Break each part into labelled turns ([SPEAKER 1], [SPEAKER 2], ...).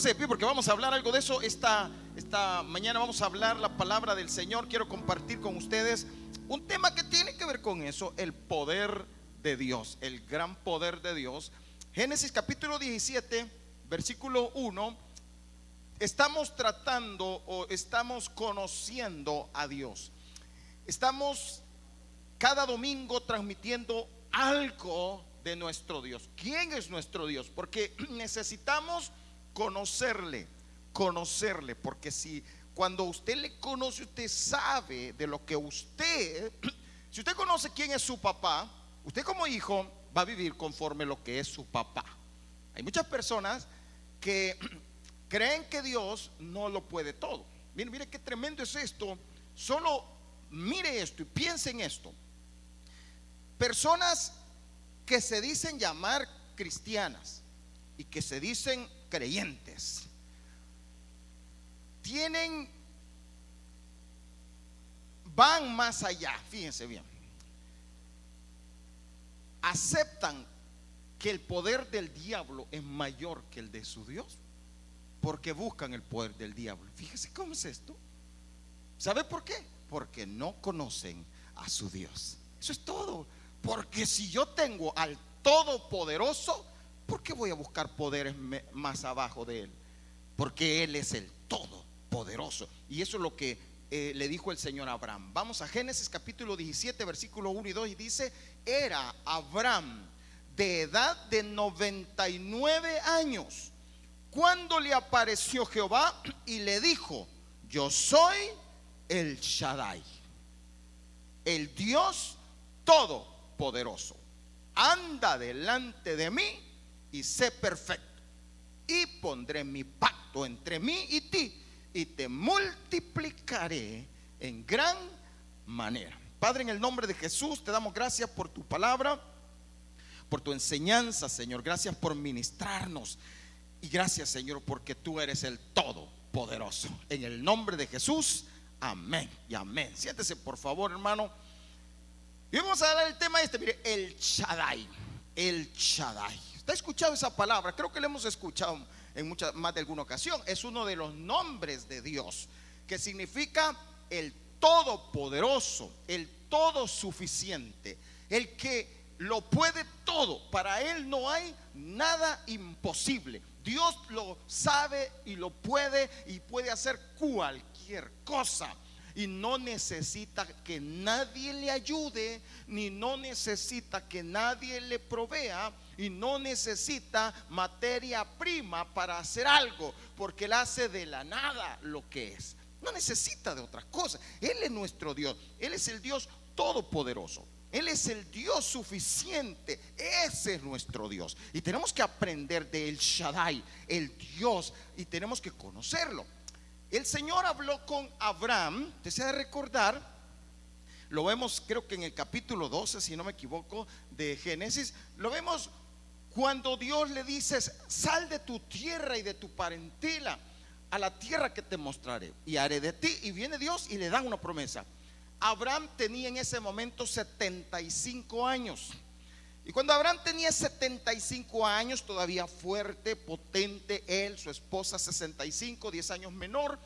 [SPEAKER 1] Porque vamos a hablar algo de eso. Esta, esta mañana vamos a hablar la palabra del Señor. Quiero compartir con ustedes un tema que tiene que ver con eso, el poder de Dios, el gran poder de Dios. Génesis capítulo 17, versículo 1. Estamos tratando o estamos conociendo a Dios. Estamos cada domingo transmitiendo algo de nuestro Dios. ¿Quién es nuestro Dios? Porque necesitamos conocerle, conocerle, porque si cuando usted le conoce, usted sabe de lo que usted, si usted conoce quién es su papá, usted como hijo va a vivir conforme lo que es su papá. Hay muchas personas que creen que Dios no lo puede todo. Mire, mire qué tremendo es esto. Solo mire esto y piense en esto. Personas que se dicen llamar cristianas y que se dicen creyentes tienen, van más allá, fíjense bien, aceptan que el poder del diablo es mayor que el de su Dios, porque buscan el poder del diablo. Fíjese cómo es esto. ¿Sabe por qué? Porque no conocen a su Dios. Eso es todo. Porque si yo tengo al Todopoderoso, ¿por qué voy a buscar poderes más abajo de Él? Porque Él es el Todopoderoso. Y eso es lo que eh, le dijo el Señor a Abraham. Vamos a Génesis capítulo 17, versículo 1 y 2 y dice, era Abraham de edad de 99 años cuando le apareció Jehová y le dijo, yo soy el Shaddai, el Dios Todopoderoso. Anda delante de mí y sé perfecto. Y pondré mi pacto entre mí y ti y te multiplicaré en gran manera. Padre, en el nombre de Jesús te damos gracias por tu palabra, por tu enseñanza, Señor. Gracias por ministrarnos. Y gracias, Señor, porque tú eres el Todopoderoso. En el nombre de Jesús, amén y amén. Siéntese, por favor, hermano. Y vamos a dar el tema este, mire, el Shaddai. El Shaddai. ¿Usted ha escuchado esa palabra? Creo que lo hemos escuchado en muchas más de alguna ocasión. Es uno de los nombres de Dios, que significa el todopoderoso, el todo suficiente, el que lo puede todo. Para Él no hay nada imposible. Dios lo sabe y lo puede y puede hacer cualquier cosa. Y no necesita que nadie le ayude, ni no necesita que nadie le provea, y no necesita materia prima para hacer algo, porque Él hace de la nada lo que es. No necesita de otra cosa. Él es nuestro Dios. Él es el Dios todopoderoso. Él es el Dios suficiente. Ese es nuestro Dios. Y tenemos que aprender de El Shaddai, el Dios, y tenemos que conocerlo. El Señor habló con Abraham, desea recordar, lo vemos creo que en el capítulo 12, si no me equivoco, de Génesis, lo vemos cuando Dios le dice, sal de tu tierra y de tu parentela a la tierra que te mostraré y haré de ti. Y viene Dios y le da una promesa. Abraham tenía en ese momento 75 años. Y cuando Abraham tenía 75 años, todavía fuerte, potente, él, su esposa 65, 10 años menor,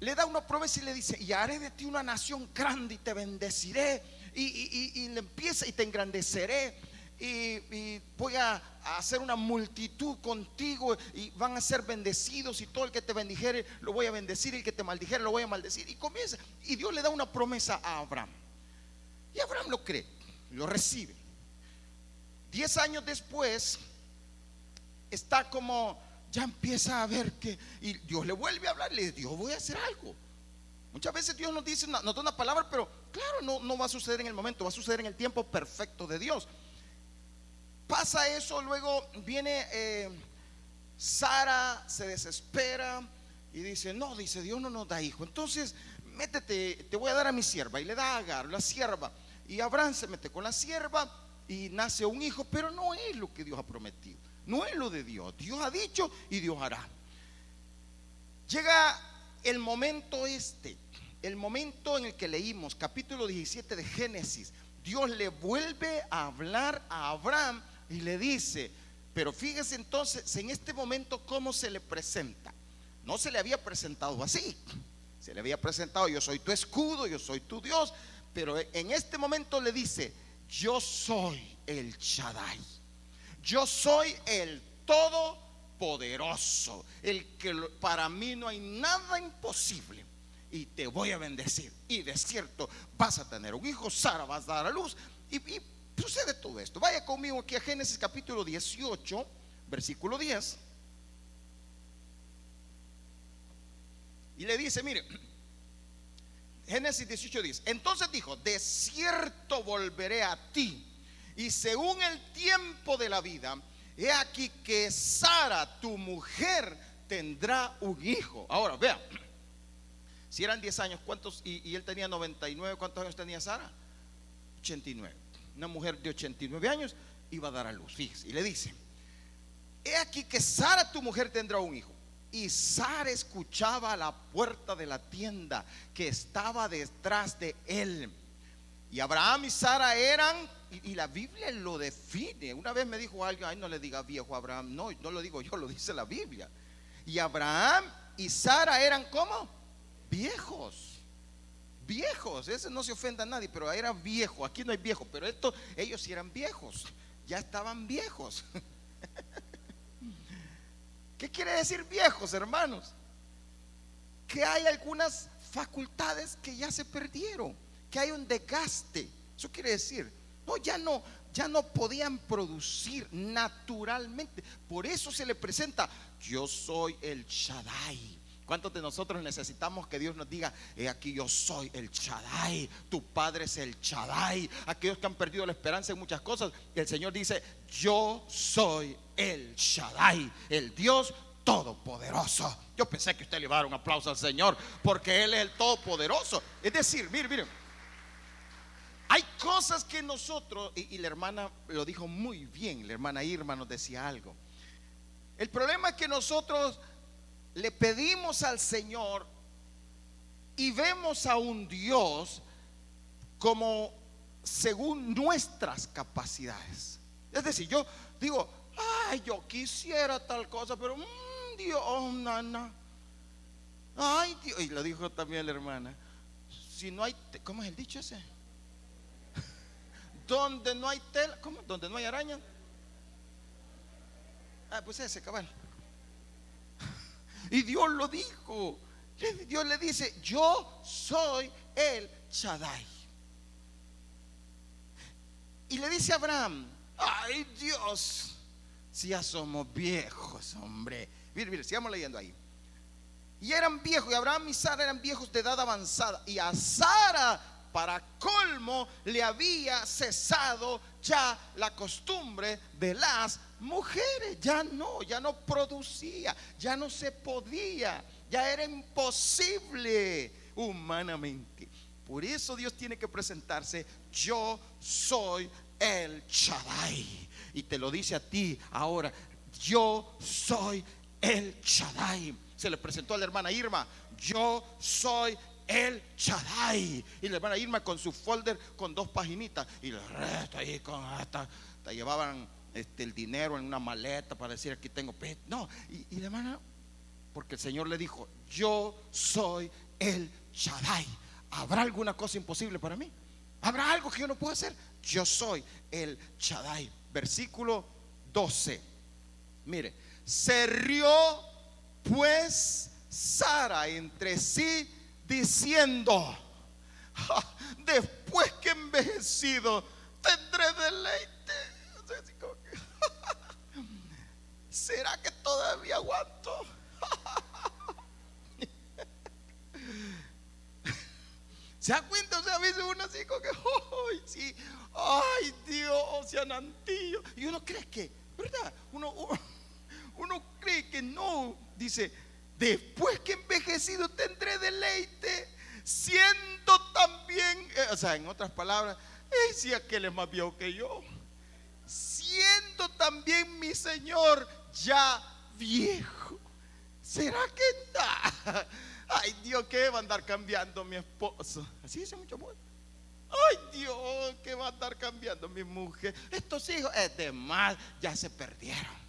[SPEAKER 1] le da una promesa y le dice, y haré de ti una nación grande y te bendeciré y, le empieza y te engrandeceré y, voy a, hacer una multitud contigo y van a ser bendecidos y todo el que te bendijere lo voy a bendecir y el que te maldijere lo voy a maldecir. Y comienza, y Dios le da una promesa a Abraham. Y Abraham lo cree, lo recibe. Diez años después, está como, ya empieza a ver que, y Dios le vuelve a hablar, le dice, Dios voy a hacer algo. Muchas veces Dios nos dice, nos da una palabra, pero claro, no, no va a suceder en el momento, va a suceder en el tiempo perfecto de Dios. Pasa eso, luego viene eh, Sara, se desespera y dice, no, dice, Dios no nos da hijo. Entonces, métete, te voy a dar a mi sierva. Y le da a Agar, la sierva. Y Abraham se mete con la sierva y nace un hijo, pero no es lo que Dios ha prometido. No es lo de Dios. Dios ha dicho y Dios hará. Llega el momento este, el momento en el que leímos, capítulo 17 de Génesis. Dios le vuelve a hablar a Abraham y le dice, Pero fíjese entonces en este momento cómo se le presenta. No se le había presentado así. Se le había presentado, yo soy tu escudo, yo soy tu Dios. Pero en este momento le dice, yo soy el Shaddai. Yo soy el Todopoderoso. El que para mí no hay nada imposible. Y te voy a bendecir. Y de cierto, vas a tener un hijo, Sara vas a dar a luz. Y, y sucede todo esto. Vaya conmigo aquí a Génesis capítulo 18, versículo 10. Y le dice, mire, Génesis 18, 10. Entonces dijo, de cierto volveré a ti. Y según el tiempo de la vida, he aquí que Sara, tu mujer, tendrá un hijo. Ahora, vea, si eran 10 años, ¿cuántos? Y, y él tenía 99, ¿cuántos años tenía Sara? 89 una mujer de 89 años, iba a dar a luz. Fíjese, y le dice, he aquí que Sara, tu mujer, tendrá un hijo. Y Sara escuchaba a la puerta de la tienda que estaba detrás de él. Y Abraham y Sara eran, y, la Biblia lo define. Una vez me dijo alguien, ay, no le diga viejo Abraham. No, no lo digo yo, lo dice la Biblia. Y Abraham y Sara eran como viejos viejos. Ese no se ofenda a nadie, pero era viejo. Aquí no hay viejo, pero estos, ellos sí eran viejos. Ya estaban viejos. ¿Qué quiere decir viejos, hermanos? Que hay algunas facultades que ya se perdieron, que hay un desgaste. Eso quiere decir, no, ya no, ya no podían producir naturalmente. Por eso se le presenta, yo soy el Shaddai. ¿Cuántos de nosotros necesitamos que Dios nos diga, aquí yo soy el Chadai, tu padre es el Chadai? Aquellos que han perdido la esperanza en muchas cosas, el Señor dice, yo soy el Shaddai, el Dios todopoderoso. Yo pensé que usted le iba a dar un aplauso al Señor porque Él es el todopoderoso. Es decir, mire, mire, hay cosas que nosotros, y, y la hermana lo dijo muy bien, la hermana Irma nos decía algo. El problema es que nosotros le pedimos al Señor y vemos a un Dios como según nuestras capacidades. Es decir, yo digo, ay, yo quisiera tal cosa, pero mm, Dios, nana. Ay, Dios, y lo dijo también la hermana. Si no hay, ¿cómo es el dicho ese? Donde no hay tela, ¿cómo? Donde no hay araña. Ah, pues ese, cabal. Y Dios lo dijo. Dios le dice, yo soy el Shaddai. Y le dice a Abraham, ay Dios, si ya somos viejos, hombre. Mire, mire, sigamos leyendo ahí. Y eran viejos, y Abraham y Sara eran viejos de edad avanzada. Y a Sara, para colmo, le había cesado ya la costumbre de las mujeres. Ya no, ya no producía, ya no se podía, ya era imposible humanamente. Por eso Dios tiene que presentarse, yo soy el Shaddai. Y te lo dice a ti ahora, yo soy el Shaddai. Se le presentó a la hermana Irma, yo soy el Shaddai. Y la hermana Irma con su folder con dos paginitas y el resto ahí con hasta, hasta llevaban este, el dinero en una maleta para decir aquí tengo No, y, la hermana, porque el Señor le dijo, yo soy el Shaddai. ¿Habrá alguna cosa imposible para mí? ¿Habrá algo que yo no puedo hacer? Yo soy el Shaddai. Versículo 12. Mire, se rió pues Sara entre sí diciendo, después que envejecido tendré deleite ¿Será que todavía aguanto? ¿Se da cuenta? O sea, a veces uno así como que, ¡ay, sí! ¡Ay, Dios! Y uno cree que, ¿verdad? Uno, uno, cree que no. Dice, después que envejecido tendré deleite, siendo también, eh, o sea, en otras palabras, es si aquel es más viejo que yo siendo también mi Señor ya viejo. ¿Será que Ay Dios, ¿qué va a andar cambiando mi esposo? Así dice mucho amor. Ay Dios, ¿qué va a andar cambiando mi mujer? Estos hijos, es de más, ya se perdieron.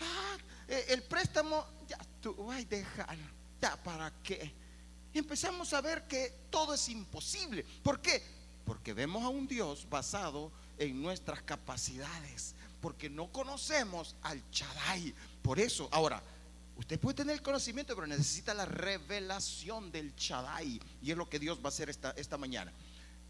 [SPEAKER 1] Ah, eh, el préstamo, ya tú, ay, déjalo, ya para qué. Empezamos a ver que todo es imposible. ¿Por qué? Porque vemos a un Dios basado en nuestras capacidades, porque no conocemos al Chadai. Por eso, ahora, usted puede tener el conocimiento, pero necesita la revelación del Chadai. Y es lo que Dios va a hacer esta, esta mañana.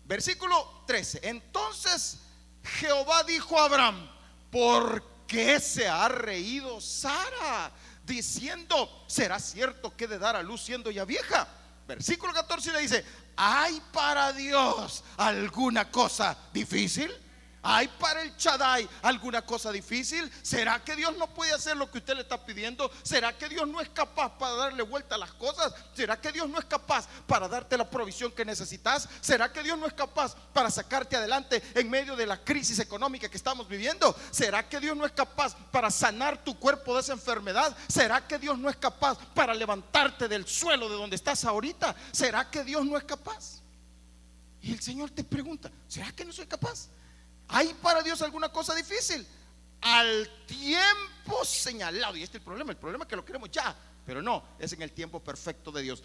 [SPEAKER 1] Versículo 13. Entonces Jehová dijo a Abraham, ¿por qué se ha reído Sara? Diciendo, ¿será cierto que de dar a luz siendo ya vieja? Versículo 14 le dice, ¿hay para Dios alguna cosa difícil? ¿Hay para el Chadai alguna cosa difícil? ¿Será que Dios no puede hacer lo que usted le está pidiendo? ¿Será que Dios no es capaz para darle vuelta a las cosas? ¿Será que Dios no es capaz para darte la provisión que necesitas? ¿Será que Dios no es capaz para sacarte adelante en medio de la crisis económica que estamos viviendo? ¿Será que Dios no es capaz para sanar tu cuerpo de esa enfermedad? ¿Será que Dios no es capaz para levantarte del suelo de donde estás ahorita? ¿Será que Dios no es capaz? Y el Señor te pregunta, ¿será que no soy capaz? ¿Hay para Dios alguna cosa difícil? Al tiempo señalado. Y este es el problema. El problema es que lo queremos ya. Pero no, es en el tiempo perfecto de Dios.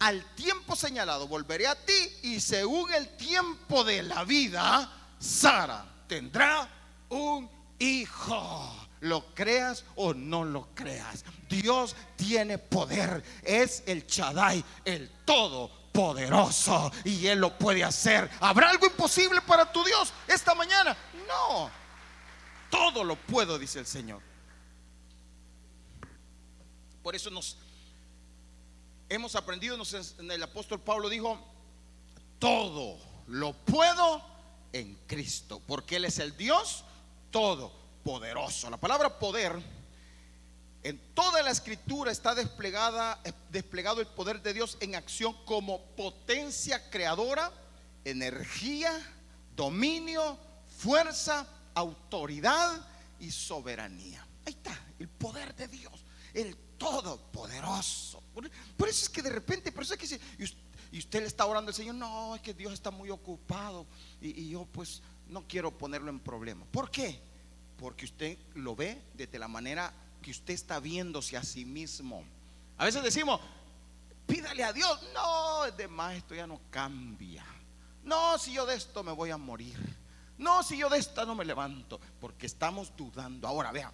[SPEAKER 1] Al tiempo señalado volveré a ti y según el tiempo de la vida, Sara tendrá un hijo. Lo creas o no lo creas. Dios tiene poder. Es el Chadai, el todo poderoso y Él lo puede hacer. ¿Habrá algo imposible para tu Dios esta mañana? No, todo lo puedo, dice el Señor. Por eso nos hemos aprendido, el apóstol Pablo dijo, todo lo puedo en Cristo, porque Él es el Dios todopoderoso. La palabra poder en toda la escritura está desplegada, eh, desplegado el poder de Dios en acción como potencia creadora, energía, dominio, fuerza, autoridad y soberanía. Ahí está, el poder de Dios, el todopoderoso. Por, eso es que de repente, por eso es que y usted, le está orando al Señor, no, es que Dios está muy ocupado y, y yo pues no quiero ponerlo en problema. ¿Por qué? Porque usted lo ve desde la manera usted está viéndose a sí mismo. A veces decimos, pídale a Dios. No, es más, esto ya no cambia. No, si yo de esto me voy a morir. No, si yo de esta no me levanto. Porque estamos dudando. Ahora, vean.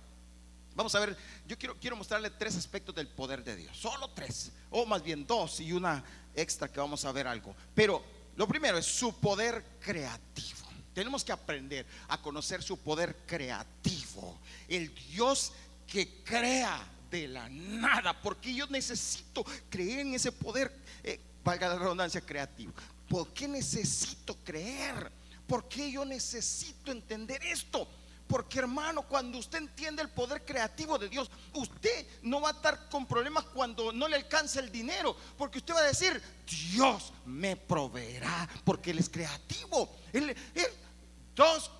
[SPEAKER 1] Vamos a ver, yo quiero, quiero mostrarle tres aspectos del poder de Dios. Solo tres. O más bien dos y una extra que vamos a ver algo. Pero lo primero es su poder creativo. Tenemos que aprender a conocer su poder creativo. El Dios que crea de la nada, porque yo necesito creer en ese poder, eh, valga la redundancia, creativo. ¿Por qué necesito creer? ¿Por qué yo necesito entender esto? Porque hermano, cuando usted entiende el poder creativo de Dios, usted no va a estar con problemas cuando no le alcanza el dinero, porque usted va a decir, Dios me proveerá, porque Él es creativo. Él, él dos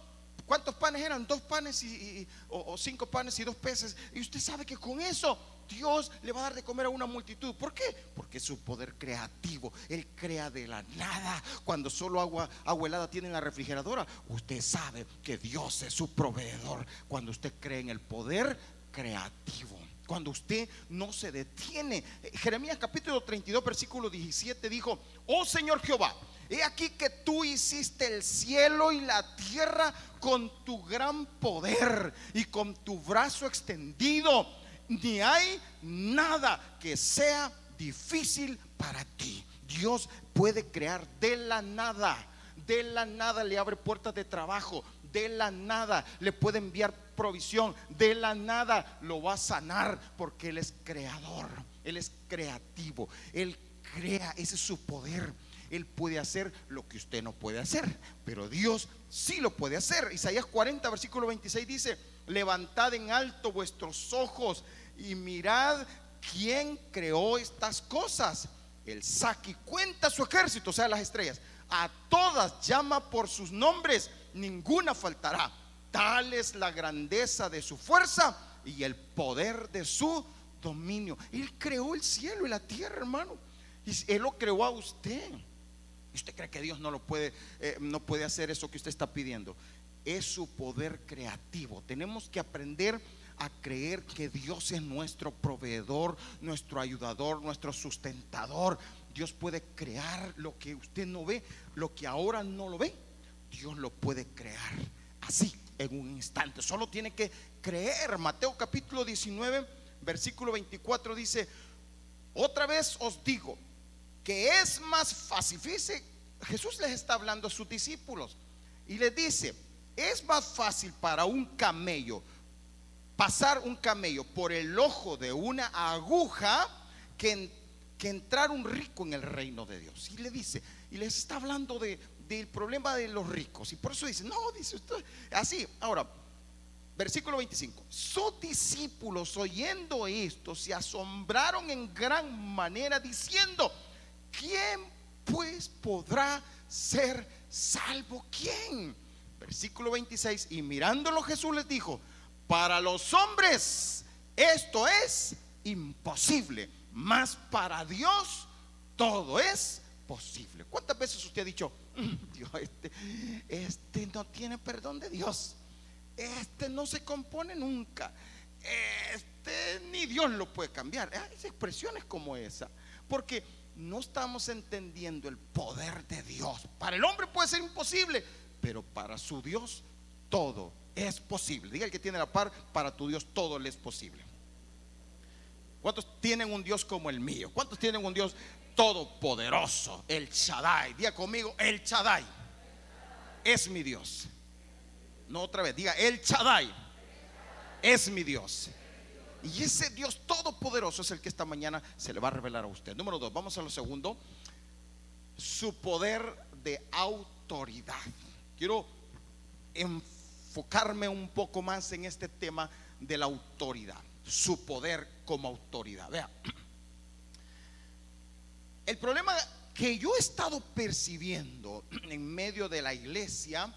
[SPEAKER 1] ¿Cuántos panes eran? Dos panes y, o, cinco panes y dos peces. Y usted sabe que con eso Dios le va a dar de comer a una multitud. ¿Por qué? Porque es su poder creativo. Él crea de la nada. Cuando solo agua, agua helada tiene en la refrigeradora, usted sabe que Dios es su proveedor. Cuando usted cree en el poder creativo. Cuando usted no se detiene. Jeremías capítulo 32, versículo 17 dijo, oh Señor Jehová He aquí que tú hiciste el cielo y la tierra con tu gran poder y con tu brazo extendido. Ni hay nada que sea difícil para ti. Dios puede crear de la nada. De la nada le abre puertas de trabajo. De la nada le puede enviar provisión. De la nada lo va a sanar porque Él es creador. Él es creativo. Él crea. Ese es su poder. Él puede hacer lo que usted no puede hacer, pero Dios sí lo puede hacer. Isaías 40, versículo 26 dice, levantad en alto vuestros ojos y mirad quién creó estas cosas. El Saki cuenta su ejército, o sea, las estrellas. A todas llama por sus nombres, ninguna faltará. Tal es la grandeza de su fuerza y el poder de su dominio. Él creó el cielo y la tierra, hermano. Y Él lo creó a usted. ¿Y usted cree que Dios no lo puede, eh, no puede hacer eso que usted está pidiendo? Es su poder creativo. Tenemos que aprender a creer que Dios es nuestro proveedor, nuestro ayudador, nuestro sustentador. Dios puede crear lo que usted no ve, lo que ahora no lo ve. Dios lo puede crear así en un instante. Solo tiene que creer. Mateo capítulo 19, versículo 24 dice, otra vez os digo que es más fácil. Fíjese, Jesús les está hablando a sus discípulos y les dice, es más fácil para un camello pasar un camello por el ojo de una aguja que, que entrar un rico en el reino de Dios. Y le dice, y les está hablando de, del problema de los ricos. Y por eso dice, no, dice usted, así. Ahora, versículo 25. Sus discípulos oyendo esto se asombraron en gran manera diciendo, ¿quién pues podrá ser salvo? ¿Quién? Versículo 26. Y mirándolo Jesús les dijo, para los hombres esto es imposible, mas para Dios todo es posible. ¿Cuántas veces usted ha dicho, mm, Dios, este, este no tiene perdón de Dios? Este no se compone nunca. Este ni Dios lo puede cambiar. Hay expresiones como esa. Porque no estamos entendiendo el poder de Dios. Para el hombre puede ser imposible, pero para su Dios todo es posible. Diga el que tiene la par, para tu Dios todo le es posible. ¿Cuántos tienen un Dios como el mío? ¿Cuántos tienen un Dios todopoderoso? El Shaddai. Diga conmigo, el Shaddai es mi Dios. No otra vez, diga, el Shaddai es mi Dios. Y ese Dios todopoderoso es el que esta mañana se le va a revelar a usted. Número dos, vamos a lo segundo. Su poder de autoridad. Quiero enfocarme un poco más en este tema de la autoridad. Su poder como autoridad. Vea. El problema que yo he estado percibiendo en medio de la iglesia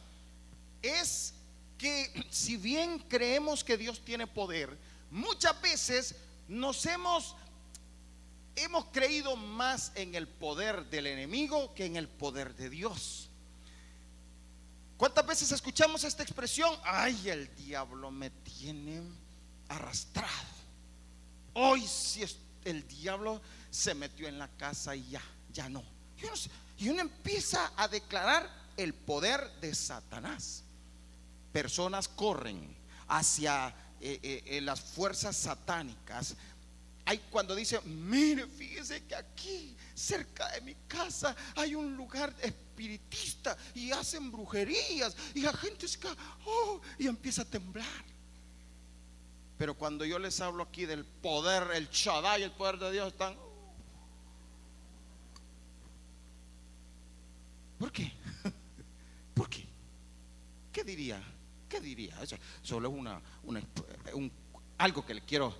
[SPEAKER 1] es que si bien creemos que Dios tiene poder, muchas veces nos hemos hemos creído más en el poder del enemigo que en el poder de Dios. ¿Cuántas veces escuchamos esta expresión? Ay, el diablo me tiene arrastrado. Hoy si el diablo se metió en la casa y ya, ya no. Y uno empieza a declarar el poder de Satanás. Personas corren hacia eh, eh, eh, las fuerzas satánicas. Hay cuando dice, mire, fíjese que aquí, cerca de mi casa, hay un lugar espiritista y hacen brujerías y la gente se oh, y empieza a temblar. Pero cuando yo les hablo aquí del poder, el Shaddai, el poder de Dios, están. ¿Por qué? ¿Por qué? ¿Qué diría? ¿Qué diría? Eso solo es una, un, algo que le quiero,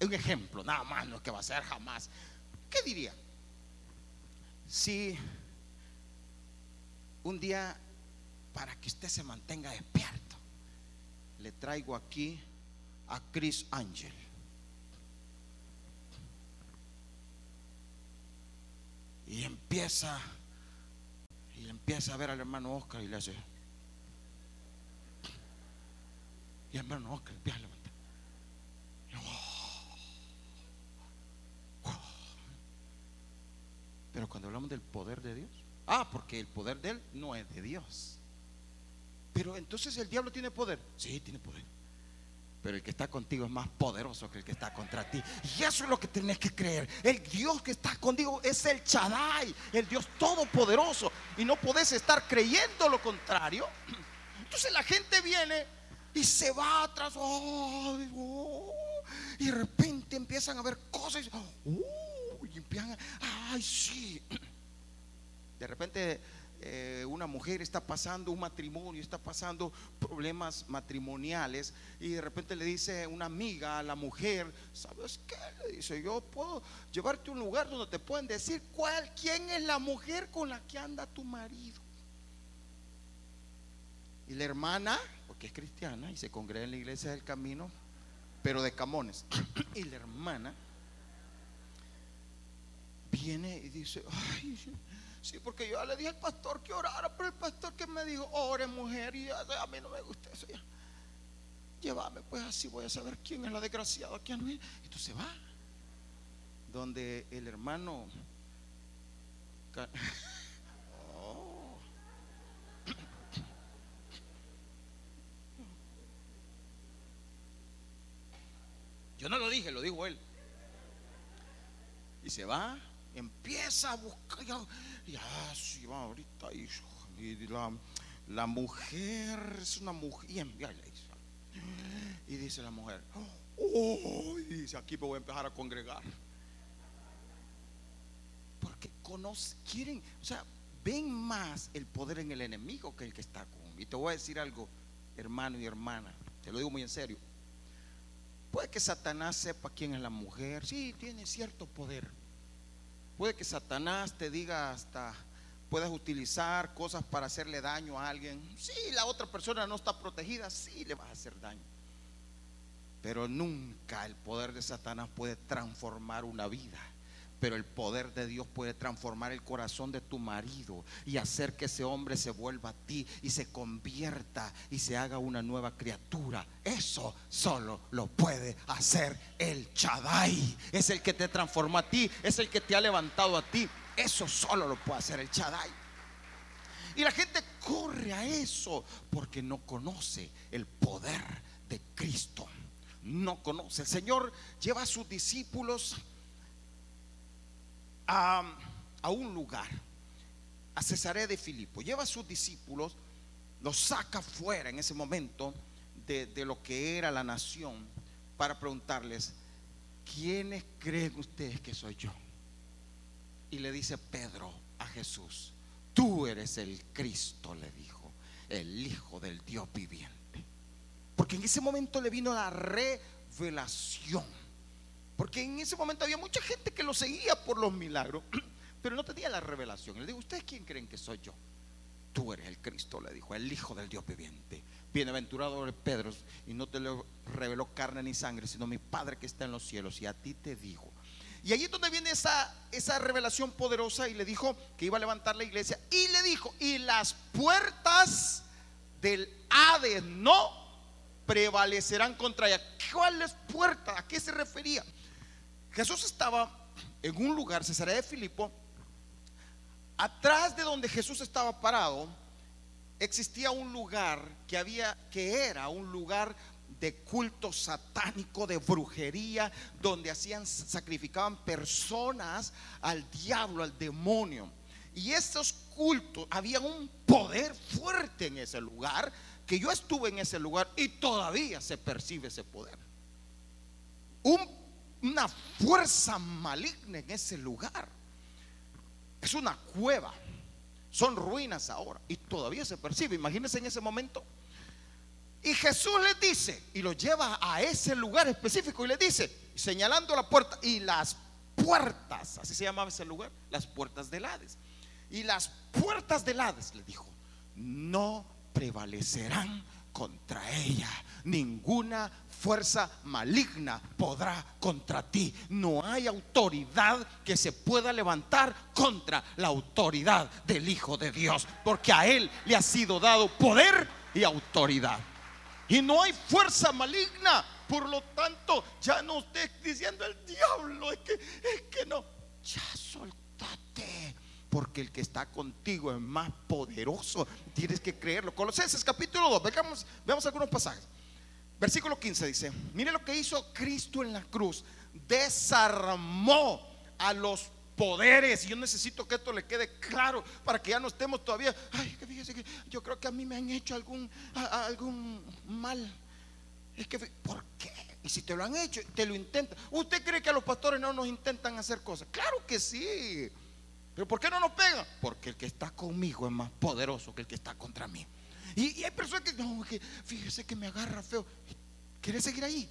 [SPEAKER 1] un ejemplo, nada más, no es que va a ser jamás. ¿Qué diría? Si un día, para que usted se mantenga despierto, le traigo aquí a Chris Angel. Y empieza, y empieza a ver al hermano Oscar y le hace. Y hermano empieza a levantar. Pero cuando hablamos del poder de Dios, ah, porque el poder de Él no es de Dios. Pero entonces el diablo tiene poder. Sí, tiene poder. Pero el que está contigo es más poderoso que el que está contra ti. Y eso es lo que tenés que creer. El Dios que está contigo es el Chadai, el Dios todopoderoso. Y no podés estar creyendo lo contrario. Entonces la gente viene y se va atrás. Oh, y de repente empiezan a ver cosas. Oh, y empiezan, ay, sí. De repente eh, una mujer está pasando un matrimonio, está pasando problemas matrimoniales y de repente le dice una amiga a la mujer, ¿sabes qué? Le dice, yo puedo llevarte a un lugar donde te pueden decir cuál, quién es la mujer con la que anda tu marido. Y la hermana, porque es cristiana y se congrega en la iglesia del camino, pero de Camones. y la hermana viene y dice, ay, sí, porque yo le dije al pastor que orara, pero el pastor que me dijo, ore mujer, y a mí no me gusta eso ya. llévame, pues así voy a saber quién es la desgraciada, quién no es. Y tú se va. Donde el hermano. Yo no lo dije, lo dijo él. Y se va, empieza a buscar. Y así va ahorita. Y, la, mujer es una mujer. Y, dice la mujer, oh, y dice, aquí me voy a empezar a congregar. Porque conocen, quieren, o sea, ven más el poder en el enemigo que el que está con. Y te voy a decir algo, hermano y hermana, te lo digo muy en serio. Puede que Satanás sepa quién es la mujer, sí, tiene cierto poder. Puede que Satanás te diga hasta puedes utilizar cosas para hacerle daño a alguien. Sí, la otra persona no está protegida, sí le vas a hacer daño. Pero nunca el poder de Satanás puede transformar una vida. Pero el poder de Dios puede transformar el corazón de tu marido y hacer que ese hombre se vuelva a ti y se convierta y se haga una nueva criatura. Eso solo lo puede hacer el Chadai. Es el que te transformó a ti, es el que te ha levantado a ti. Eso solo lo puede hacer el Chadai. Y la gente corre a eso porque no conoce el poder de Cristo. No conoce. El Señor lleva a sus discípulos a, un lugar, a Cesarea de Filipo, lleva a sus discípulos, los saca fuera en ese momento de, de lo que era la nación para preguntarles, ¿quiénes creen ustedes que soy yo? Y le dice Pedro a Jesús, tú eres el Cristo, le dijo, el Hijo del Dios viviente. Porque en ese momento le vino la revelación porque en ese momento había mucha gente que lo seguía por los milagros, pero no tenía la revelación. Le digo, ¿ustedes quién creen que soy yo? Tú eres el Cristo, le dijo, el Hijo del Dios viviente. Bienaventurado eres Pedro, y no te lo reveló carne ni sangre, sino mi Padre que está en los cielos, y a ti te digo. Y allí es donde viene esa, esa revelación poderosa, y le dijo que iba a levantar la iglesia, y le dijo, y las puertas del Hades no prevalecerán contra ella. ¿Cuáles puertas? ¿A qué se refería? Jesús estaba en un lugar, Cesarea de Filipo, atrás de donde Jesús estaba parado, existía un lugar que había que era un lugar de culto satánico, de brujería, donde hacían sacrificaban personas al diablo, al demonio. Y esos cultos había un poder fuerte en ese lugar, que yo estuve en ese lugar y todavía se percibe ese poder. Un una fuerza maligna en ese lugar. Es una cueva. Son ruinas ahora. Y todavía se percibe. Imagínense en ese momento. Y Jesús les dice, y lo lleva a ese lugar específico y le dice, señalando la puerta, y las puertas, así se llamaba ese lugar, las puertas del Hades. Y las puertas del Hades, le dijo, no prevalecerán contra ella. Ninguna fuerza maligna podrá contra ti. No hay autoridad que se pueda levantar contra la autoridad del Hijo de Dios, porque a Él le ha sido dado poder y autoridad. Y no hay fuerza maligna, por lo tanto, ya no estés diciendo el diablo, es que, es que no, ya soltate porque el que está contigo es más poderoso. Tienes que creerlo. Colosenses capítulo 2, veamos, veamos algunos pasajes. Versículo 15 dice, mire lo que hizo Cristo en la cruz. Desarmó a los poderes. Y yo necesito que esto le quede claro para que ya no estemos todavía. Ay, que fíjese que yo creo que a mí me han hecho algún, algún mal. Es que, ¿por qué? Y si te lo han hecho, te lo intentan. ¿Usted cree que a los pastores no nos intentan hacer cosas? Claro que sí. Pero ¿por qué no nos pegan? Porque el que está conmigo es más poderoso que el que está contra mí. Y, hay personas que, no, que fíjese que me agarra feo. ¿Quieres seguir ahí?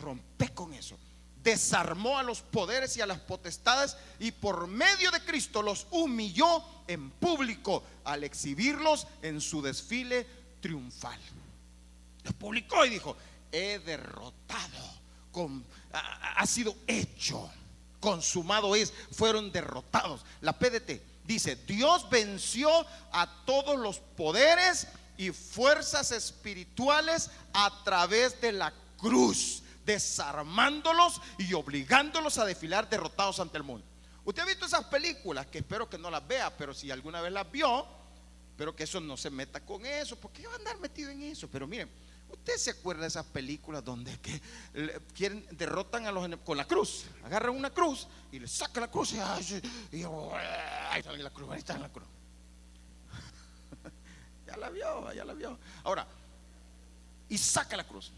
[SPEAKER 1] Rompe con eso. Desarmó a los poderes y a las potestades y por medio de Cristo los humilló en público al exhibirlos en su desfile triunfal. Los publicó y dijo, he derrotado, ha, ha sido hecho, consumado es, fueron derrotados. La PDT dice, Dios venció a todos los poderes y fuerzas espirituales a través de la cruz, desarmándolos y obligándolos a desfilar derrotados ante el mundo. Usted ha visto esas películas, que espero que no las vea, pero si alguna vez las vio, pero que eso no se meta con eso, porque va a andar metido en eso. Pero miren, usted se acuerda de esas películas donde que quieren derrotan a los con la cruz, agarran una cruz y le sacan la cruz y, ahí está la cruz, ahí está la cruz. Ya la vio, ya la vio. Ahora, y saca la cruz.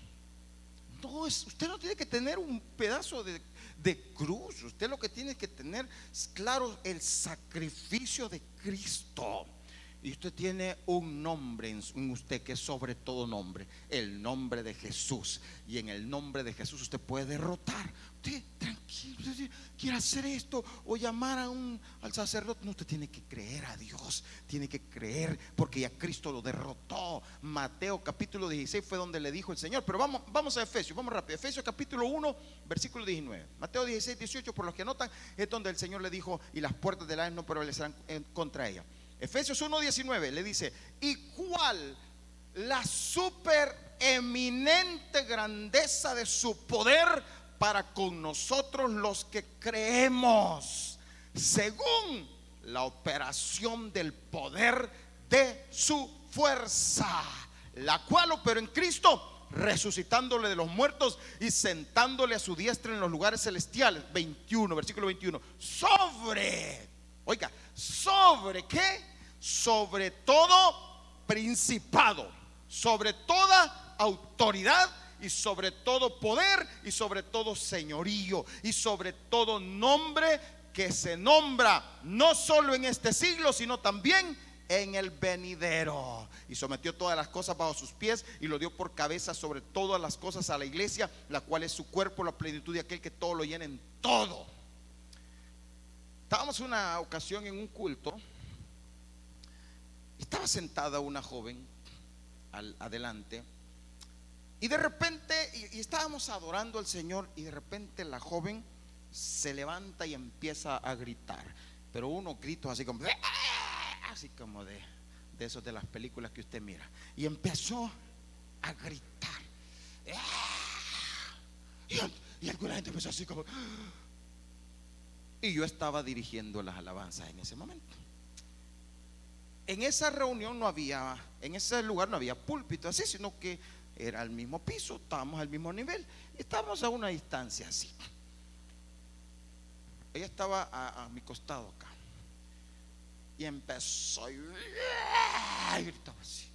[SPEAKER 1] No, es, usted no tiene que tener un pedazo de, de cruz. Usted lo que tiene que tener es claro el sacrificio de Cristo. Y usted tiene un nombre en usted que es sobre todo nombre, el nombre de Jesús. Y en el nombre de Jesús usted puede derrotar. Usted tranquilo, quiere hacer esto o llamar a un al sacerdote. No, usted tiene que creer a Dios, tiene que creer porque ya Cristo lo derrotó. Mateo capítulo 16 fue donde le dijo el Señor. Pero vamos, vamos a Efesios, vamos rápido. Efesios capítulo 1, versículo 19. Mateo 16, 18, por los que anotan, es donde el Señor le dijo, y las puertas del aire no prevalecerán contra ella. Efesios 1.19 le dice, ¿y cuál la super eminente grandeza de su poder para con nosotros los que creemos, según la operación del poder de su fuerza, la cual operó en Cristo, resucitándole de los muertos y sentándole a su diestra en los lugares celestiales. 21, versículo 21. Sobre, oiga, sobre qué? Sobre todo principado, sobre toda autoridad y sobre todo poder y sobre todo señorío y sobre todo nombre que se nombra no solo en este siglo, sino también en el venidero. Y sometió todas las cosas bajo sus pies y lo dio por cabeza sobre todas las cosas a la iglesia, la cual es su cuerpo, la plenitud de aquel que todo lo llena en todo. Estábamos una ocasión en un culto estaba sentada una joven al, adelante y de repente, y, estábamos adorando al Señor y de repente la joven se levanta y empieza a gritar, pero unos gritos así como, así como de, de esos de las películas que usted mira. Y empezó a gritar. Y, y alguna gente empezó así como... Y yo estaba dirigiendo las alabanzas en ese momento en esa reunión no había, en ese lugar no había púlpito así, sino que era el mismo piso, estábamos al mismo nivel y estábamos a una distancia así. Ella estaba a, mi costado acá y empezó y, gritaba así.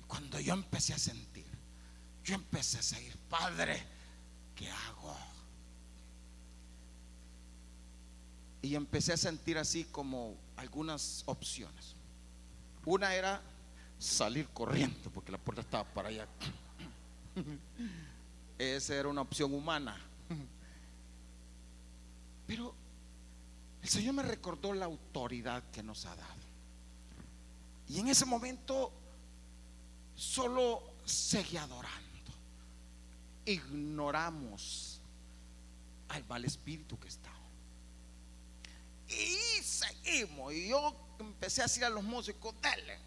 [SPEAKER 1] Y cuando yo empecé a sentir, yo empecé a seguir, Padre, ¿qué hago? Y empecé a sentir así como algunas opciones. Una era salir corriendo porque la puerta estaba para allá. Esa era una opción humana. Pero el Señor me recordó la autoridad que nos ha dado. Y en ese momento solo seguí adorando. Ignoramos al mal espíritu que estaba. Y seguimos. Y yo empecé a decir a los músicos, denle,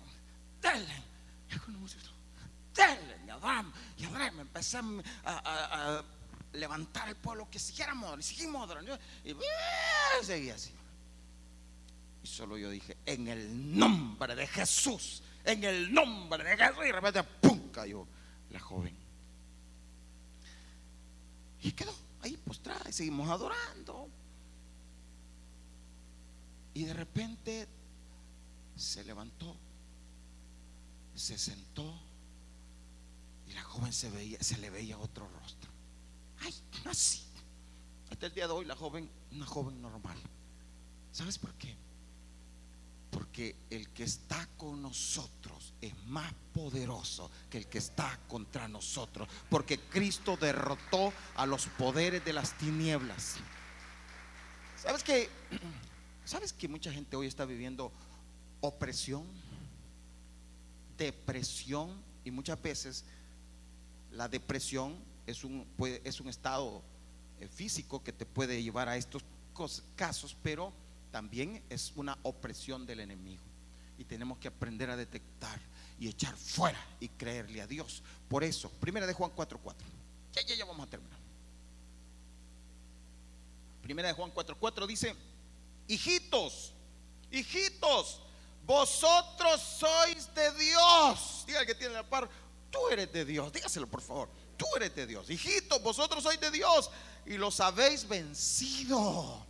[SPEAKER 1] denle. Y con los músicos, denle, y adoramos, y adoramos. Empecé a, levantar el pueblo que siguiéramos, y seguimos adorando. Y seguía así. Y solo yo dije, en el nombre de Jesús, en el nombre de Jesús. Y de repente, ¡pum! cayó la joven. Y quedó ahí postrada y seguimos adorando. Y de repente se levantó, se sentó y la joven se veía, se le veía otro rostro. Ay, así. Hasta el día de hoy la joven, una joven normal. ¿Sabes por qué? Porque el que está con nosotros es más poderoso que el que está contra nosotros. Porque Cristo derrotó a los poderes de las tinieblas. ¿Sabes qué? ¿Sabes que mucha gente hoy está viviendo opresión, depresión y muchas veces la depresión es un, es un estado eh, físico que te puede llevar a estos casos, pero también es una opresión del enemigo y tenemos que aprender a detectar y echar fuera y creerle a Dios. Por eso, primera de Juan 4:4. Ya, ya, ya vamos a terminar. Primera de Juan 4:4 dice, hijitos, hijitos, vosotros sois de Dios. Diga el que tiene la par, tú eres de Dios. Dígaselo por favor, tú eres de Dios. Hijitos, vosotros sois de Dios y los habéis vencido.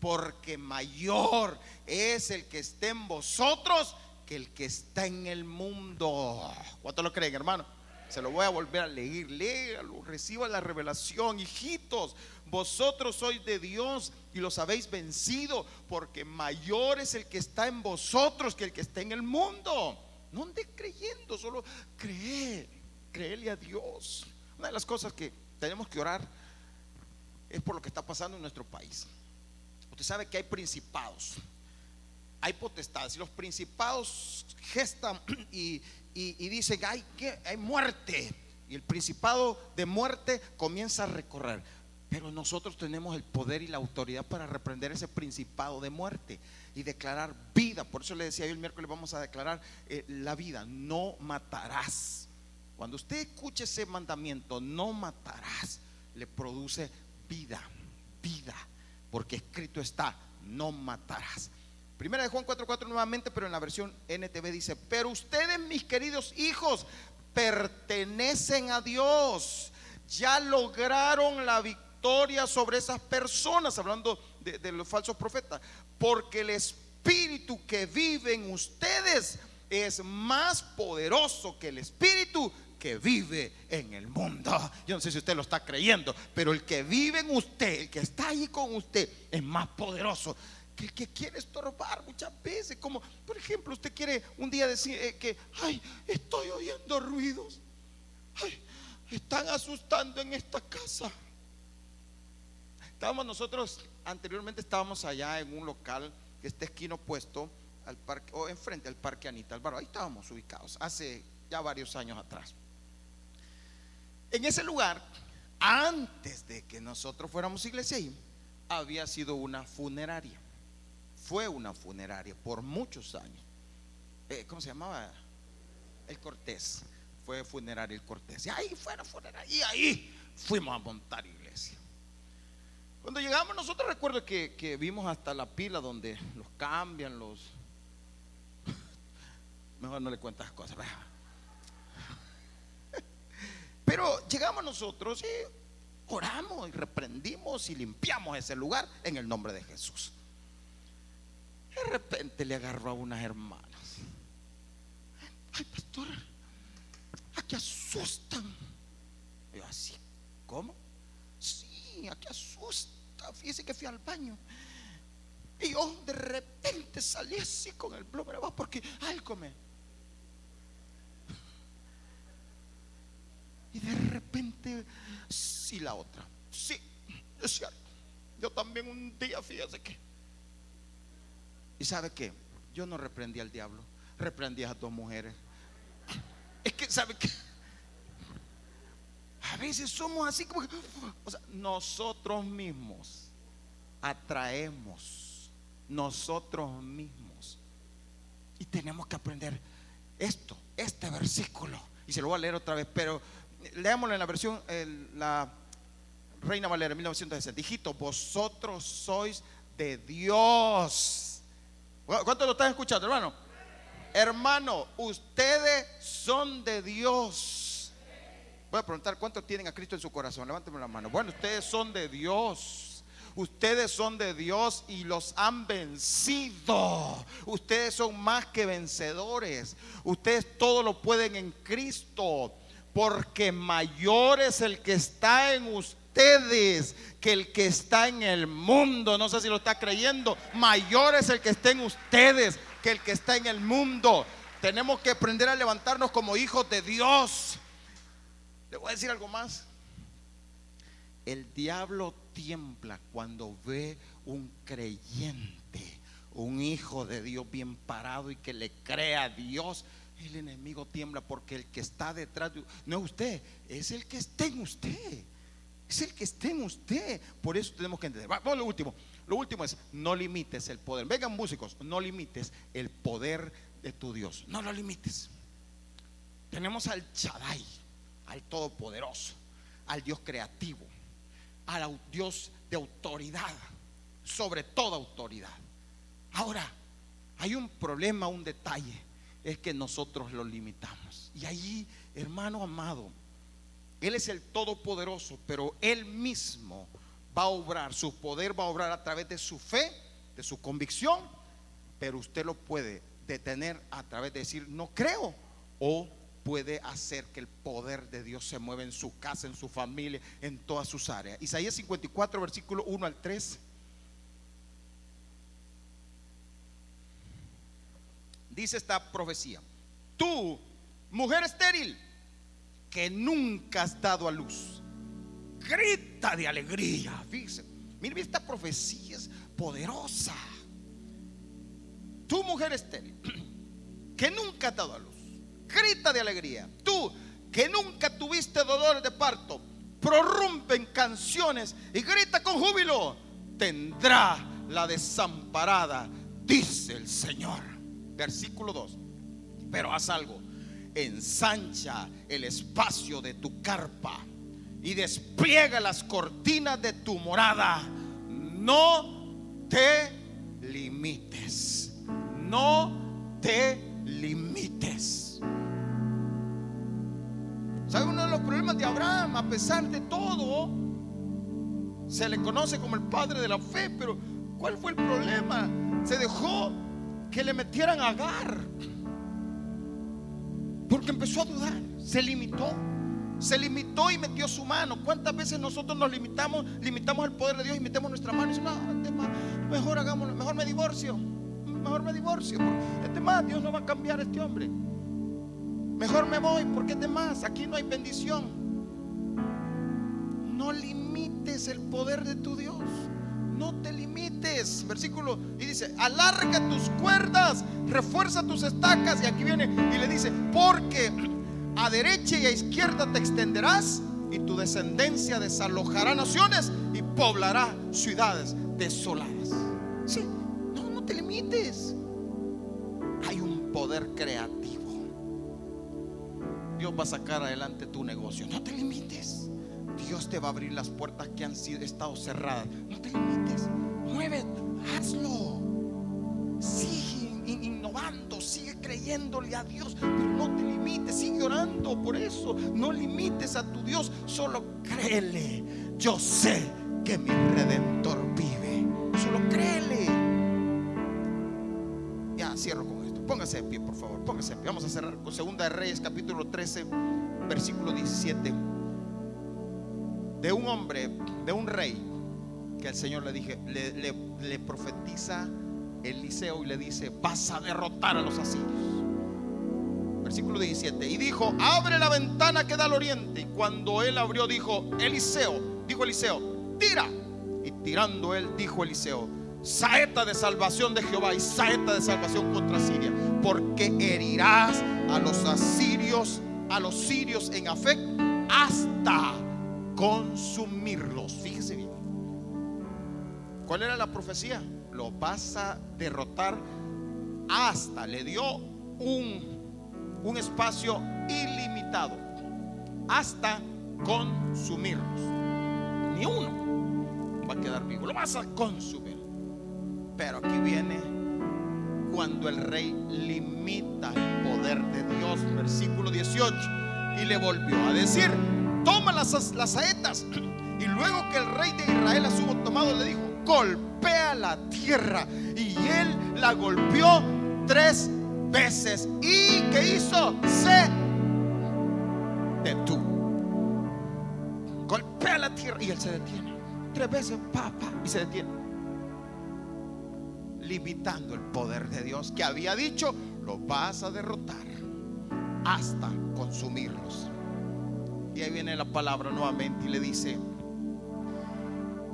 [SPEAKER 1] Porque mayor es el que esté en vosotros que el que está en el mundo. ¿Cuánto lo creen, hermano? Se lo voy a volver a leer. Léalo, reciba la revelación. Hijitos, vosotros sois de Dios y los habéis vencido, porque mayor es el que está en vosotros que el que está en el mundo. No ande creyendo, solo creer, creerle a Dios. Una de las cosas que tenemos que orar es por lo que está pasando en nuestro país. Usted sabe que hay principados, hay potestades, y los principados gestan y, dicen, hay, que, hay muerte. Y el principado de muerte comienza a recorrer. Pero nosotros tenemos el poder y la autoridad para reprender ese principado de muerte y declarar vida. Por eso le decía yo el miércoles vamos a declarar eh, la vida. No matarás. Cuando usted escuche ese mandamiento, no matarás, le produce vida, vida. Porque escrito está, no matarás. Primera de Juan 4:4 nuevamente, pero en la versión NTV dice, pero ustedes mis queridos hijos pertenecen a Dios. Ya lograron la victoria sobre esas personas, hablando de, los falsos profetas, porque el espíritu que vive en ustedes es más poderoso que el espíritu que vive en el mundo. Yo no sé si usted lo está creyendo, pero el que vive en usted, el que está ahí con usted, es más poderoso que, quiere estorbar muchas veces. Como, por ejemplo, usted quiere un día decir eh, que, ay, estoy oyendo ruidos. Están asustando en esta casa. Estábamos nosotros, anteriormente estábamos allá en un local que está esquino opuesto al parque, o enfrente al parque Anita Álvaro. Ahí estábamos ubicados, hace ya varios años atrás. En ese lugar, antes de que nosotros fuéramos iglesia ahí, había sido una funeraria fue una funeraria por muchos años. Eh, ¿Cómo se llamaba? El Cortés. Fue funeraria el Cortés. Y ahí fue la funeraria. Y ahí fuimos a montar iglesia. Cuando llegamos nosotros recuerdo que, vimos hasta la pila donde los cambian, los... Mejor no le cuentas cosas. Pero llegamos nosotros y oramos y reprendimos y limpiamos ese lugar en el nombre de Jesús. De repente le agarró a unas hermanas. Ay, pastor, aquí asustan. yo así, ¿cómo? Sí, aquí asusta. Fíjese que fui al baño. Y yo de repente salí así con el blomer abajo porque algo me. Y de repente, sí, la otra. Sí, es cierto. Yo también un día, fíjese que ¿Y sabe qué? Yo no reprendí al diablo, reprendí a dos mujeres. Es que, ¿sabe qué? A veces somos así como o sea, nosotros mismos atraemos nosotros mismos. Y tenemos que aprender esto, este versículo. Y se lo voy a leer otra vez, pero leámoslo en la versión, la Reina Valera 1960. Hijito, vosotros sois de Dios ¿Cuántos lo están escuchando, hermano? Hermano, ustedes son de Dios. Voy a preguntar, ¿cuántos tienen a Cristo en su corazón? Levánteme la mano. Bueno, ustedes son de Dios. Ustedes son de Dios y los han vencido. Ustedes son más que vencedores. Ustedes todo lo pueden en Cristo. Porque mayor es el que está en ustedes ustedes que el que está en el mundo. No sé si lo está creyendo. Mayor es el que está en ustedes que el que está en el mundo. Tenemos que aprender a levantarnos como hijos de Dios. Le voy a decir algo más. El diablo tiembla cuando ve un creyente, un hijo de Dios bien parado y que le crea a Dios. El enemigo tiembla porque el que está detrás de no es usted, es el que está en usted. Es el que esté en usted. Por eso tenemos que entender. Vamos lo último. Lo último es, no limites el poder. Vengan músicos, no limites el poder de tu Dios. No lo limites. Tenemos al Chadai, al Todopoderoso, al Dios creativo, al Dios de autoridad, sobre toda autoridad. Ahora, hay un problema, un detalle, es que nosotros lo limitamos. Y allí, hermano amado, Él es el Todopoderoso, pero Él mismo va a obrar, su poder va a obrar a través de su fe, de su convicción, pero usted lo puede detener a través de decir, no creo, o puede hacer que el poder de Dios se mueva en su casa, en su familia, en todas sus áreas. Isaías 54, versículo 1 al 3. Dice esta profecía, tú, mujer estéril, que nunca has dado a luz, grita de alegría. Fíjese, mire, esta profecía es poderosa. Tú, mujer estéril, que nunca has dado a luz, grita de alegría. Tú, que nunca tuviste dolores de parto, prorrumpe en canciones y grita con júbilo. Tendrá la desamparada, dice el Señor. Versículo 2. Pero haz algo, ensancha el espacio de tu carpa y despliega las cortinas de tu morada. No te limites. No te limites. ¿Sabe uno de los problemas de Abraham? A pesar de todo, se le conoce como el padre de la fe, pero ¿cuál fue el problema? Se dejó que le metieran a Agar. Porque empezó a dudar, se limitó se limitó y metió su mano. ¿Cuántas veces nosotros nos limitamos, limitamos el poder de Dios y metemos nuestra mano y decimos, no, este mejor hagámoslo, mejor me divorcio, mejor me divorcio, este más, Dios no va a cambiar a este hombre. Mejor me voy, porque este más, aquí no hay bendición. No limites el poder de tu Dios. No te limites. Versículo y dice, alarga tus cuerdas, refuerza tus estacas. Y aquí viene y le dice, porque a derecha y a izquierda te extenderás y tu descendencia desalojará naciones y poblará ciudades desoladas. Sí, no, no te limites. Hay un poder creativo. Dios va a sacar adelante tu negocio. No te limites. Dios te va a abrir las puertas que han sido, estado cerradas. No te limites. Mueve, hazlo. Sigue innovando, sigue creyéndole a Dios, pero no te limites, sigue orando por eso. No limites a tu Dios, solo créele. Yo sé que mi redentor vive. Solo créele. Ya cierro con esto. Póngase de pie, por favor. Póngase de pie. Vamos a cerrar con Segunda de Reyes, capítulo 13, versículo 17. De un hombre, de un rey, que el Señor le dije, le, profetiza Eliseo y le dice, vas a derrotar a los asirios. Versículo 17. Y dijo, abre la ventana que da al oriente. Y cuando él abrió, dijo, Eliseo, dijo Eliseo, tira. Y tirando él, dijo Eliseo, saeta de salvación de Jehová y saeta de salvación contra Siria. Porque herirás a los asirios, a los sirios en Afec, hasta consumirlos. Fíjese bien. ¿Cuál era la profecía? lo vas a derrotar hasta, le dio un, un espacio ilimitado, hasta consumirlos. Ni uno va a quedar vivo, lo vas a consumir. Pero aquí viene cuando el rey limita el poder de Dios, versículo 18, y le volvió a decir, toma las, las saetas. Y luego que el rey de Israel las hubo tomado, le dijo, golpea la tierra. Y él la golpeó tres veces. ¿Y qué hizo? Se detuvo. Golpea la tierra y él se detiene. Tres veces, papá, y se detiene. Limitando el poder de Dios que había dicho, lo vas a derrotar hasta consumirlos. Y ahí viene la palabra nuevamente y le dice,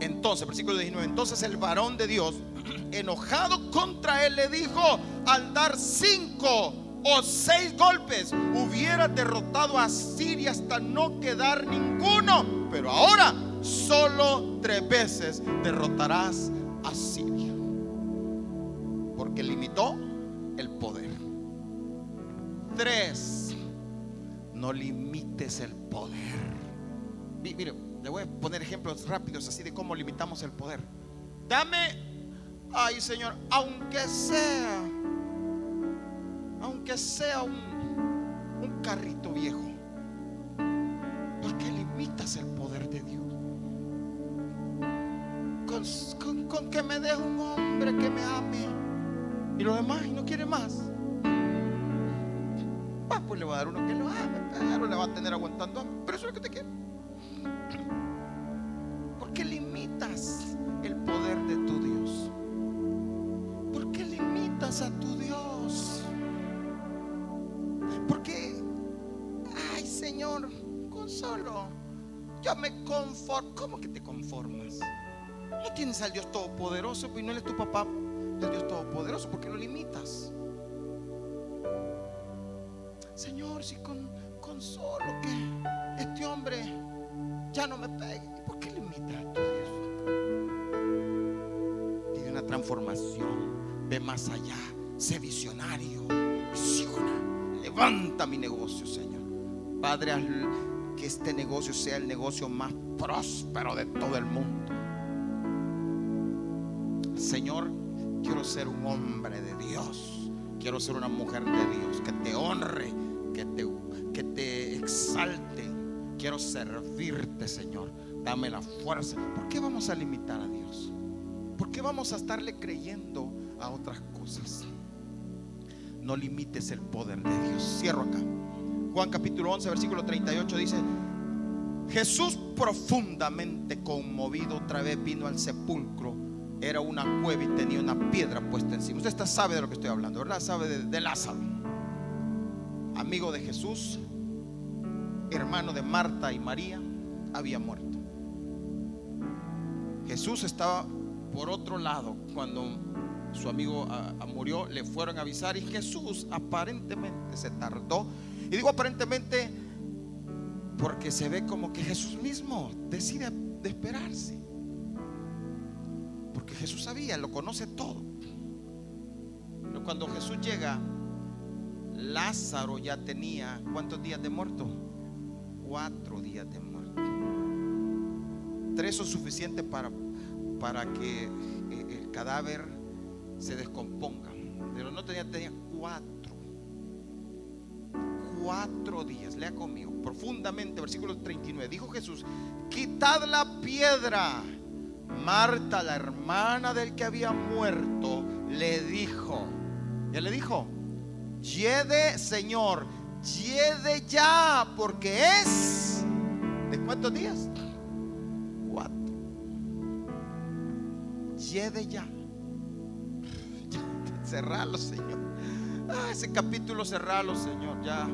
[SPEAKER 1] entonces, versículo 19, entonces el varón de Dios, enojado contra él, le dijo, al dar cinco o seis golpes, hubiera derrotado a Siria hasta no quedar ninguno. Pero ahora solo tres veces derrotarás a Siria. Porque limitó el poder. Tres. No limites el poder. Mire, le voy a poner ejemplos rápidos así de cómo limitamos el poder. Dame, ay Señor, aunque sea, aunque sea un, un carrito viejo. ¿Por qué limitas el poder de Dios? Con, con que me deje un hombre que me ame y lo demás y no quiere más. Pues le va a dar uno que lo ame, pero le va a tener aguantando Pero eso es lo que te quiere. Yo me conformo. ¿Cómo que te conformas? No tienes al Dios Todopoderoso, pues no eres tu papá, el Dios Todopoderoso, ¿por qué lo limitas? Señor, si con, con solo que este hombre ya no me pegue, ¿por qué limitas a tu Dios? Tiene una transformación, ve más allá, sé visionario, visiona, levanta mi negocio, Señor. Padre, que este negocio sea el negocio más próspero de todo el mundo. Señor, quiero ser un hombre de Dios. Quiero ser una mujer de Dios que te honre, que te, que te exalte. Quiero servirte, Señor. Dame la fuerza. ¿Por qué vamos a limitar a Dios? ¿Por qué vamos a estarle creyendo a otras cosas? No limites el poder de Dios. Cierro acá. Juan capítulo 11, versículo 38 dice, Jesús profundamente conmovido otra vez vino al sepulcro era una cueva y tenía una piedra puesta encima. Usted sabe de lo que estoy hablando, ¿verdad? Sabe de, Lázaro, amigo de Jesús, hermano de Marta y María, había muerto. Jesús estaba por otro lado cuando su amigo ah, ah, murió, le fueron a avisar y Jesús aparentemente se tardó. Y digo aparentemente porque se ve como que Jesús mismo decide de esperarse. Porque Jesús sabía, lo conoce todo. Pero cuando Jesús llega, Lázaro ya tenía, ¿cuántos días de muerto? Cuatro días de muerto. Tres son suficientes para, para que eh, el cadáver se descomponga. Pero no tenía, tenía cuatro. Cuatro días. Lea conmigo profundamente, versículo 39. Dijo Jesús, quitad la piedra. Marta, la hermana del que había muerto, le dijo, ya le dijo, yede Señor, yede ya, porque es de cuántos días? Cuatro. Yede ya. Cerralo, Señor. Ah, ese capítulo cerralo, Señor. Ya,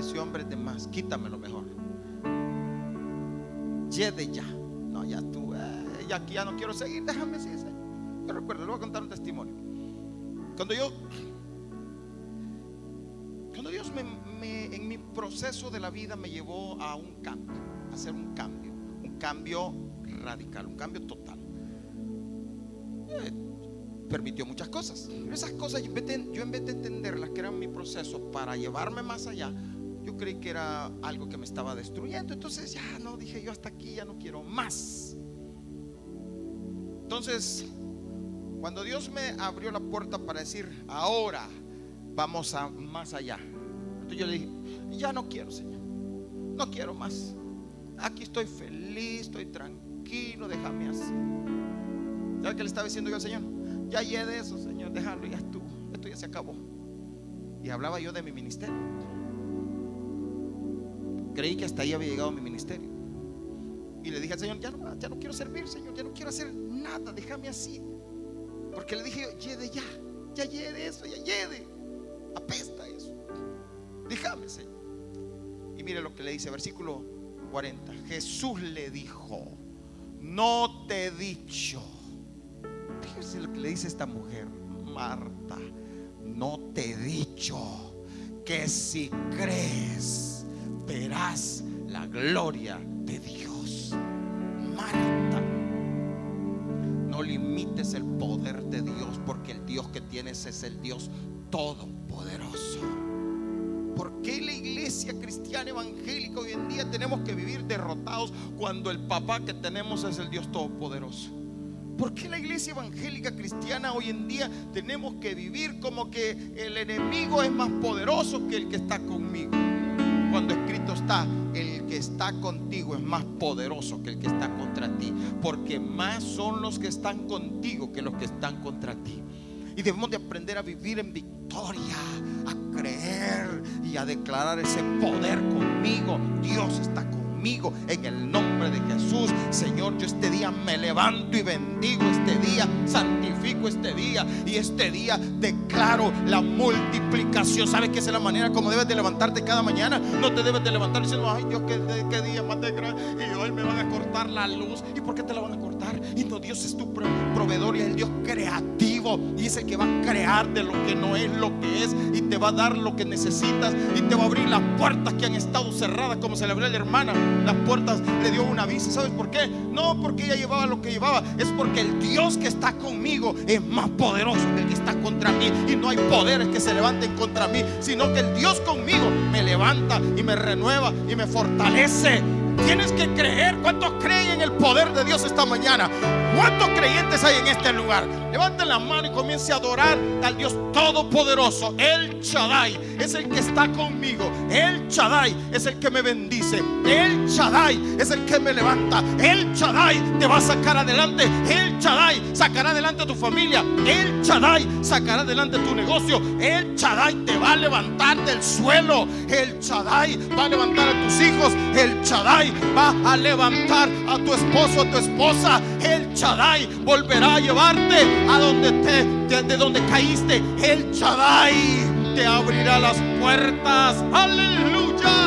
[SPEAKER 1] ese hombre es de más. Quítamelo mejor. Yede ya. No, ya tú. Eh y aquí ya no quiero seguir, déjame seguir. Yo recuerdo, le voy a contar un testimonio. Cuando yo, cuando Dios me, en mi proceso de la vida me llevó a un cambio, a hacer un cambio, un cambio radical, un cambio total. Eh, permitió muchas cosas. Pero esas cosas, yo en vez de entenderlas, que eran mi proceso para llevarme más allá, yo creí que era algo que me estaba destruyendo. Entonces ya no, dije yo hasta aquí, ya no quiero más. Entonces, cuando Dios me abrió la puerta para decir, ahora vamos a más allá. Entonces yo le dije, ya no quiero, Señor. No quiero más. Aquí estoy feliz, estoy tranquilo, déjame así. ¿Sabes qué le estaba diciendo yo al Señor? Ya llegué de eso, Señor, déjalo, ya estuvo. Esto ya se acabó. Y hablaba yo de mi ministerio. Creí que hasta ahí había llegado mi ministerio. Y le dije al Señor, ya no, ya no quiero servir, Señor, ya no quiero hacer nada, déjame así. Porque le dije, lleve ya, ya lleve eso, ya lleve. Apesta eso. Déjame, Señor. Y mire lo que le dice, versículo 40. Jesús le dijo, no te he dicho. Fíjese lo que le dice esta mujer, Marta, no te he dicho que si crees verás la gloria de Dios. Marta, no limites el poder de Dios porque el Dios que tienes es el Dios todopoderoso. ¿Por qué la iglesia cristiana evangélica hoy en día tenemos que vivir derrotados cuando el papá que tenemos es el Dios Todopoderoso? ¿Por qué la iglesia evangélica cristiana hoy en día tenemos que vivir como que el enemigo es más poderoso que el que está conmigo? Cuando escrito está, el que está contigo es más poderoso que el que está contra ti, porque más son los que están contigo que los que están contra ti. Y debemos de aprender a vivir en victoria, a creer y a declarar ese poder conmigo. Dios está conmigo en el nombre de Jesús. Señor, yo este día me levanto y bendigo este día, santifico este día y este día declaro la multiplicación. ¿Sabes qué es la manera como debes de levantarte cada mañana? No te debes de levantar diciendo, ay Dios, qué, día más de y hoy me van a cortar la luz. ¿Y por qué te la van a cortar? Y no, Dios es tu proveedor y el Dios creativo y es el que va a crear de lo que no es lo que es y te va a dar lo que necesitas y te va a abrir las puertas que han estado cerradas como se le abrió a la hermana las puertas, le dio una visa. ¿Sabes por qué? No porque ella llevaba lo que llevaba, es porque el Dios que está conmigo es más poderoso que el que está contra mí. Y no hay poderes que se levanten contra mí, sino que el Dios conmigo me levanta y me renueva y me fortalece. Tienes que creer. ¿Cuántos creen en el poder de Dios esta mañana? ¿Cuántos creyentes hay en este lugar? Levanten la mano y comience a adorar al Dios Todopoderoso. El Shaddai es el que está conmigo. El Shaddai es el que me bendice. El Shaddai es el que me levanta. El Shaddai te va a sacar adelante. El Shaddai sacará adelante a tu familia. El Shaddai sacará adelante tu negocio. El Shaddai te va a levantar del suelo. El Shaddai va a levantar a tus hijos. El Shaddai va a levantar a tu esposo, a tu esposa. El volverá a llevarte a donde te, de, donde caíste. El Shaddai te abrirá las puertas. Aleluya.